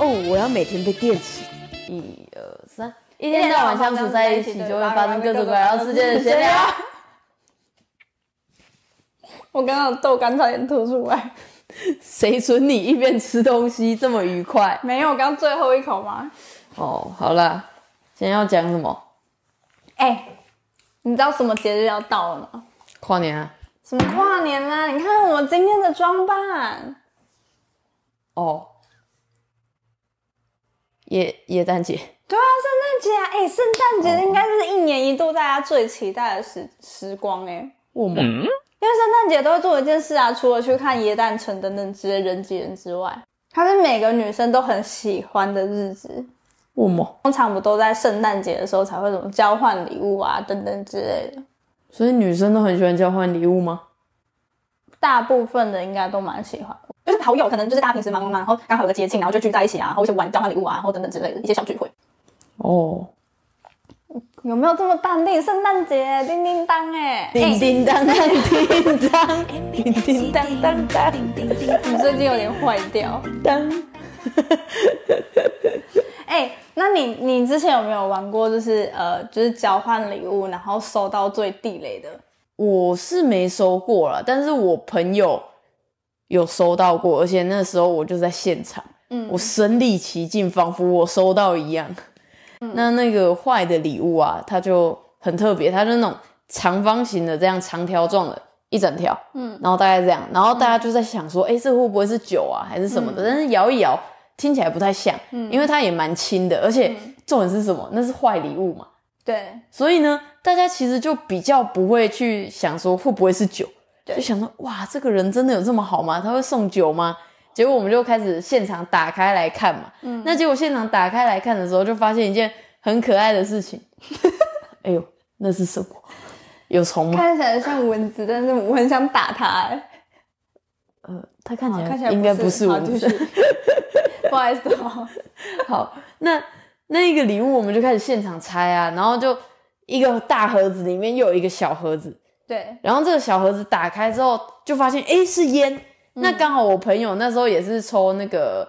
哦，我要每天被电死。一二三，一天到晚相处在一起，就会发生各种各样事件的闲聊。我刚刚豆干差点吐出来，谁准你一边吃东西这么愉快？没有，刚最后一口吗？哦，好了，今天要讲什么？哎、你知道什么节日要到了吗？跨年啊？什么跨年啦、你看我今天的装扮，哦，耶耶诞节。对啊，圣诞节啊，哎、圣诞节应该是一年一度大家最期待的时时光哎、我们、因为圣诞节都会做一件事啊，除了去看耶诞城等等之类人挤人之外，它是每个女生都很喜欢的日子。我们，通常不都在圣诞节的时候才会怎么交换礼物啊等等之类的，所以女生都很喜欢交换礼物吗？大部分的应该都蛮喜欢的。就是好友可能就是大家平时忙忙忙，然后刚好有个节庆，然后就聚在一起啊，然后一起玩交换礼物啊，然后等等之类的一些小聚会。哦，有没有这么淡定？圣诞节叮叮当哎、叮叮当当，叮当，叮叮当当当你最近有点坏掉。当。哎、那你你之前有没有玩过，就是呃，就是交换礼物，然后收到最地雷的？我是没收过了，但是我朋友有收到过，而且那时候我就在现场，嗯我身临其境，仿佛我收到一样。那那个坏的礼物啊，它就很特别，它就是那种长方形的这样长条状的，一整条，嗯，然后大概这样，然后大家就在想说，哎、这会不会是酒啊，还是什么的？但是摇一摇，听起来不太像，嗯。因为它也蛮轻的，而且重点是什么？那是坏礼物嘛，对，所以呢，大家其实就比较不会去想说会不会是酒，对就想到哇，这个人真的有这么好吗？他会送酒吗？结果我们就开始现场打开来看嘛。嗯那结果现场打开来看的时候，就发现一件很可爱的事情。哎呦，那是什么？有虫吗？看起来像蚊子，但是我很想打它、哎呃，它看起来看起来来应该不是蚊子。不好意思好。好，那那一个礼物我们就开始现场拆啊，然后就一个大盒子里面又有一个小盒子，对，然后这个小盒子打开之后，就发现哎是烟。那刚好我朋友那时候也是抽那个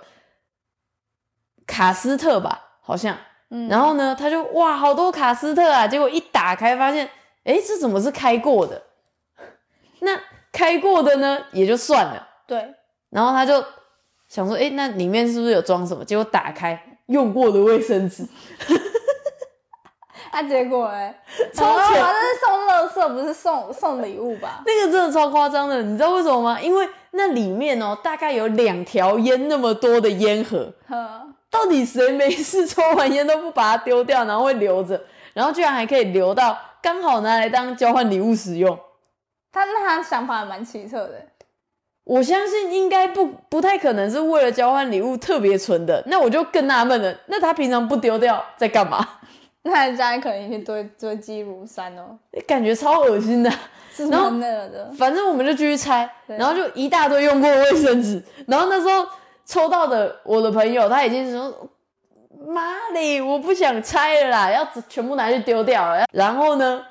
卡斯特吧，好像。嗯然后呢，他就哇好多卡斯特啊，结果一打开发现，哎这怎么是开过的？那开过的呢也就算了，对，然后他就想说，哎那里面是不是有装什么？结果打开用过的卫生纸，那、结果哎，超扯好像是送乐色，不是送送礼物吧？那个真的超夸张的，你知道为什么吗？因为那里面哦，大概有两条烟那么多的烟盒，呵，到底谁没事抽完烟都不把它丢掉，然后会留着，然后居然还可以留到刚好拿来当交换礼物使用？他那他想法还蛮奇特的。我相信应该不不太可能是为了交换礼物特别存的，那我就更纳闷了，那他平常不丢掉在干嘛？那人家可能已经堆堆积如山哦，感觉超恶心的。是然后那个的。反正我们就继续拆，然后就一大堆用过的卫生纸，然后那时候抽到的我的朋友他已经说。妈嘞！我不想拆了啦，要全部拿去丢掉了。然后呢，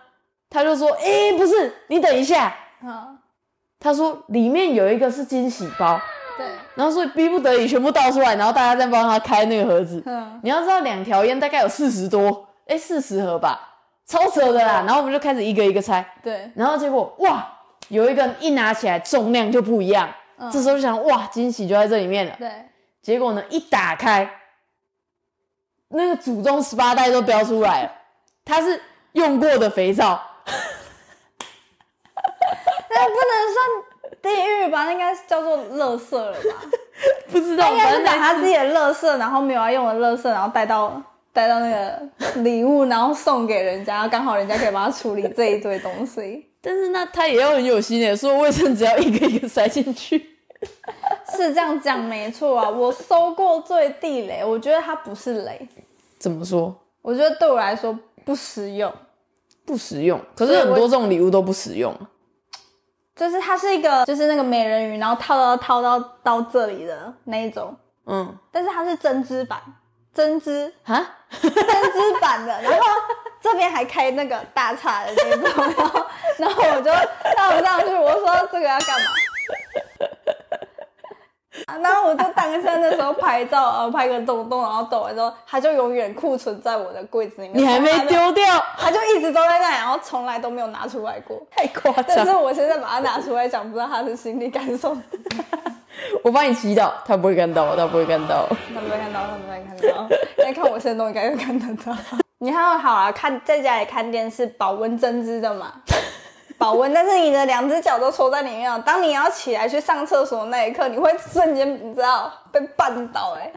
他就说：“哎、不是，你等一下。嗯，”他说里面有一个是惊喜包，对，然后所以逼不得已全部倒出来，然后大家再帮他开那个盒子。嗯，你要知道，两条烟大概有四十多，哎、四十盒吧，超扯的啦。然后我们就开始一个一个拆，对，然后结果哇，有一个一拿起来重量就不一样，嗯这时候就想哇，惊喜就在这里面了。对，结果呢，一打开，那个祖宗十八代都标出来了，它是用过的肥皂，那不能算地狱吧？那应该是叫做垃圾了吧？不知道，他应该反正那是把他自己的垃圾，然后没有要用的垃圾，然后带到带到那个礼物，然后送给人家，刚好人家可以帮他处理这一堆东西。但是那他也要很有心的，说卫生纸要一个一个塞进去。是这样讲没错啊，我收过最地雷，我觉得它不是雷，怎么说？我觉得对我来说不实用。不实用，可是很多这种礼物都不实用。就是它是一个，就是那个美人鱼，然后套到套到到这里的那一种，嗯，但是它是针织版，针织啊，针织版的，然后这边还开那个大叉的那种，然后然后我就套不上去，我说这个要干嘛？然后我就当下那时候拍照，然后拍个洞洞，然后抖完之后，它就永远库存在我的柜子里面。你还没丢掉，它就一直都在那里，然后从来都没有拿出来过。太夸张但是。我现在把它拿出来讲，不知道他的心理感受。我帮你祈祷，他不会看到，他不会看到。他不会看到，他不会看到。因为看我现在都应该会看得到。你还好啊，看在家里看电视，保温针织的嘛，保温。但是你的两只脚都戳在里面了，当你要起来去上厕所那一刻，你会瞬间你知道被绊倒哎、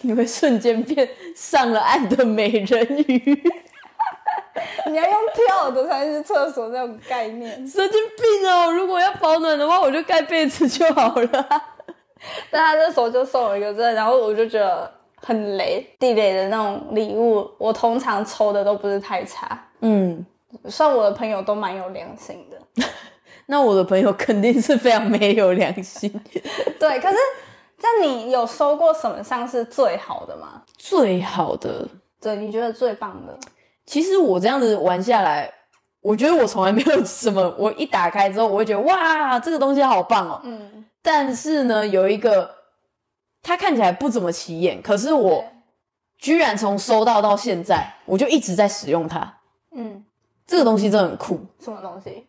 你会瞬间变上了岸的美人鱼，你要用跳的才能去厕所那种概念。神经病哦！如果要保暖的话，我就盖被子就好了。但他那时候就送我一个这个，然后我就觉得很雷，地雷的那种礼物，我通常抽的都不是太差，嗯，算我的朋友都蛮有良心的。那我的朋友肯定是非常没有良心。对，可是那你有收过什么像是最好的吗？最好的，对，你觉得最棒的？其实我这样子玩下来，我觉得我从来没有什么，我一打开之后，我会觉得哇，这个东西好棒哦。嗯，但是呢，有一个它看起来不怎么起眼，可是我居然从收到到现在，我就一直在使用它。嗯，这个东西真的很酷，什么东西？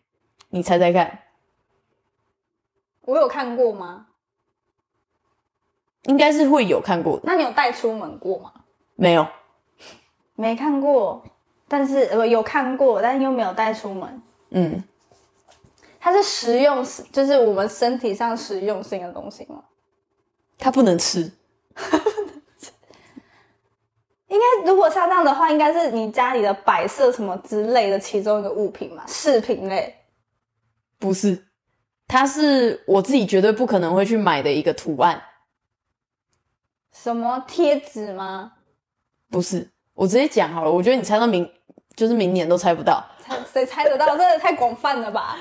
你猜猜看？我有看过吗？应该是会有看过的，那你有带出门过吗？没有？没看过，但是呃有看过，但又没有带出门。嗯，它是实用，就是我们身体上实用性的东西吗？它不能吃。应该如果像这样的话，应该是你家里的摆设什么之类的其中一个物品嘛，饰品类。不是，它是我自己绝对不可能会去买的一个图案。什么贴纸吗？不是，我直接讲好了。我觉得你猜到明，就是明年都猜不到。猜谁猜得到？真的太广泛了吧？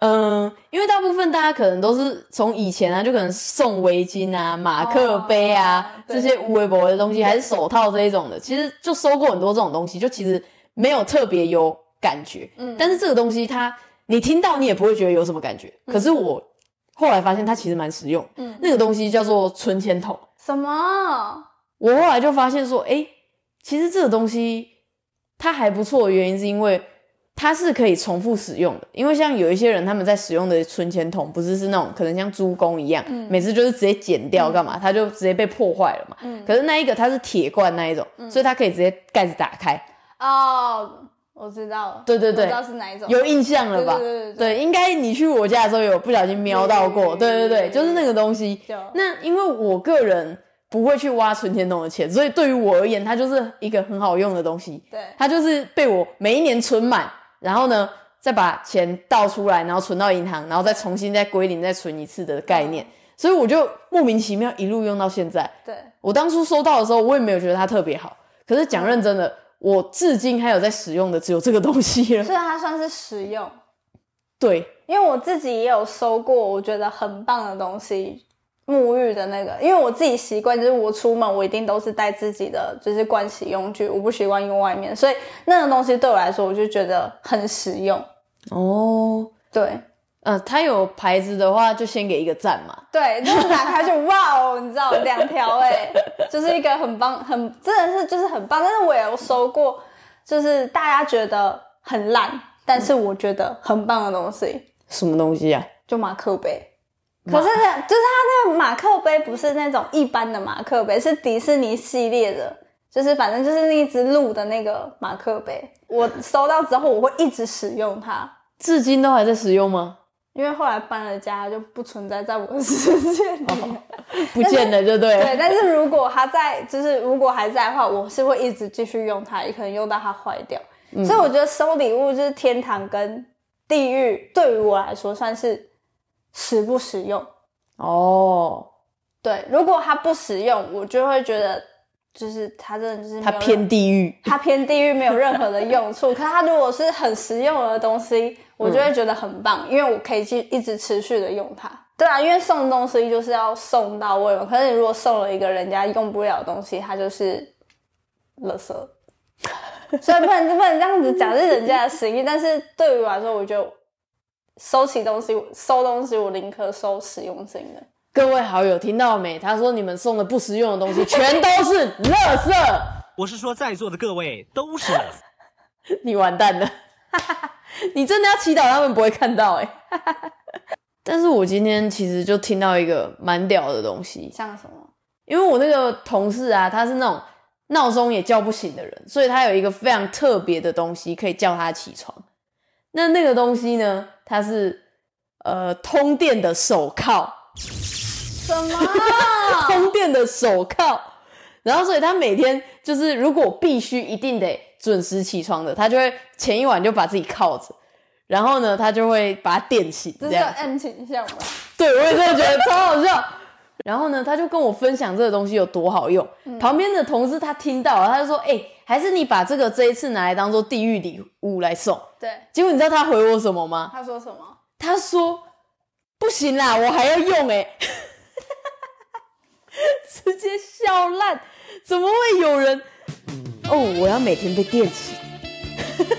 嗯，因为大部分大家可能都是从以前啊，就可能送围巾啊、马克杯啊、哦这些无微博的东西，还是手套这一种的，其实就收过很多这种东西，就其实没有特别有感觉。嗯但是这个东西它，你听到你也不会觉得有什么感觉。可是我后来发现它其实蛮实用。嗯那个东西叫做存钱筒。什么？我后来就发现说，哎、其实这个东西它还不错的原因是因为它是可以重复使用的。因为像有一些人他们在使用的存钱筒，不是是那种可能像猪公一样，每次就是直接剪掉干嘛，它就直接被破坏了嘛。嗯可是那一个它是铁罐那一种，所以它可以直接盖子打开，哦，我知道了。对对对我知道是哪一种。有印象了吧？对对对对应该你去我家的时候有不小心瞄到过，对对对，就是那个东西。那因为我个人不会去挖存钱筒的钱，所以对于我而言，它就是一个很好用的东西。对，它就是被我每一年存满，然后呢再把钱倒出来，然后存到银行，然后再重新再归零再存一次的概念。所以我就莫名其妙一路用到现在。对，我当初收到的时候，我也没有觉得它特别好，可是讲认真的，我至今还有在使用的只有这个东西了。所以它算是实用。对，因为我自己也有收过我觉得很棒的东西，沐浴的那个，因为我自己习惯就是我出门我一定都是带自己的就是盥洗用具，我不习惯用外面，所以那个东西对我来说我就觉得很实用。哦，对呃，它有牌子的话，就先给一个赞嘛。对，就是打开就哇哦，你知道两条哎，就是一个很棒很真的是就是很棒，但是我也有收过，就是大家觉得很烂，但是我觉得很棒的东西，什么东西啊？就马克杯。可是呢，就是它那个马克杯不是那种一般的马克杯，是迪士尼系列的，就是反正就是那一只鹿的那个马克杯。我收到之后，我会一直使用它，至今都还在使用吗？因为后来搬了家，就不存在在我的世界里。不见了，就对了。对，但是如果它在，就是如果还在的话，我是会一直继续用它，也可能用到它坏掉。所以我觉得收礼物就是天堂跟地狱，对于我来说算是实不实用。哦，对，如果它不实用，我就会觉得就是它真的就是它偏地狱。它偏地狱，没有任何的用处。可它如果是很实用的东西，我就会觉得很棒，因为我可以去一直持续的用它。对啊，因为送东西就是要送到位嘛。可是你如果送了一个人家用不了的东西，它就是垃圾。所以不能不能这样子讲，是人家的心意。但是对于我来说，我就收起东西、收东西，我宁可收实用性的。各位好友听到没？他说你们送的不实用的东西全都是垃圾，我是说在座的各位都是垃圾。你完蛋了，你真的要祈祷他们不会看到哎、但是我今天其实就听到一个蛮屌的东西，像什么？因为我那个同事啊，他是那种闹钟也叫不醒的人，所以他有一个非常特别的东西可以叫他起床。那那个东西呢，它是呃通电的手铐，什么？通电的手铐。然后，所以他每天就是如果必须一定得准时起床的，他就会前一晚就把自己铐着，然后呢，他就会把它电醒，这是有这样。M 倾向吧？对，我也真的觉得超好笑。然后呢，他就跟我分享这个东西有多好用。旁边的同事他听到了，他就说：“哎、还是你把这个这一次拿来当做地狱礼物来送。对，”结果你知道他回我什么吗？他说什么？他说：“不行啦，我还要用哎、直接笑烂，怎么会有人？哦，我要每天被电醒。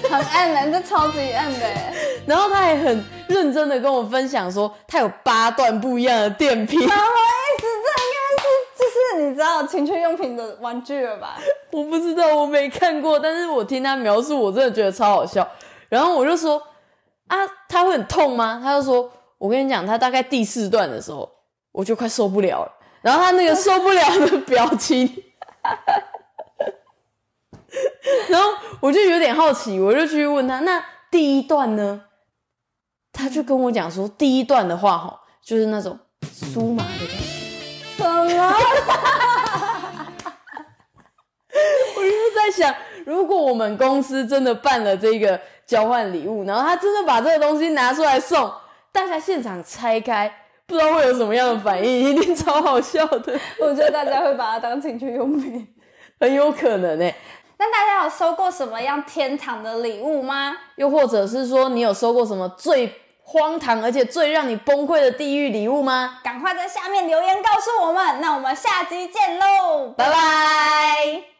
很暗的，这超级暗的。然后他还很认真的跟我分享说，他有八段不一样的电瓶。什么意思？这应该是就是你知道情趣用品的玩具了吧？我不知道，我没看过，但是我听他描述，我真的觉得超好笑。然后我就说啊，他会很痛吗？他就说，我跟你讲，他大概第四段的时候，我就快受不了了。然后他那个受不了的表情，然后我就有点好奇，我就去问他，那第一段呢？他就跟我讲说，第一段的话，哈，就是那种酥麻的感觉。什么？我就是在想，如果我们公司真的办了这个交换礼物，然后他真的把这个东西拿出来送，大家现场拆开，不知道会有什么样的反应，一定超好笑的，我觉得大家会把它当情趣用品。很有可能哎、那大家有收过什么样天堂的礼物吗？又或者是说，你有收过什么最荒唐而且最让你崩溃的地狱礼物吗？赶快在下面留言告诉我们。那我们下集见喽，拜拜。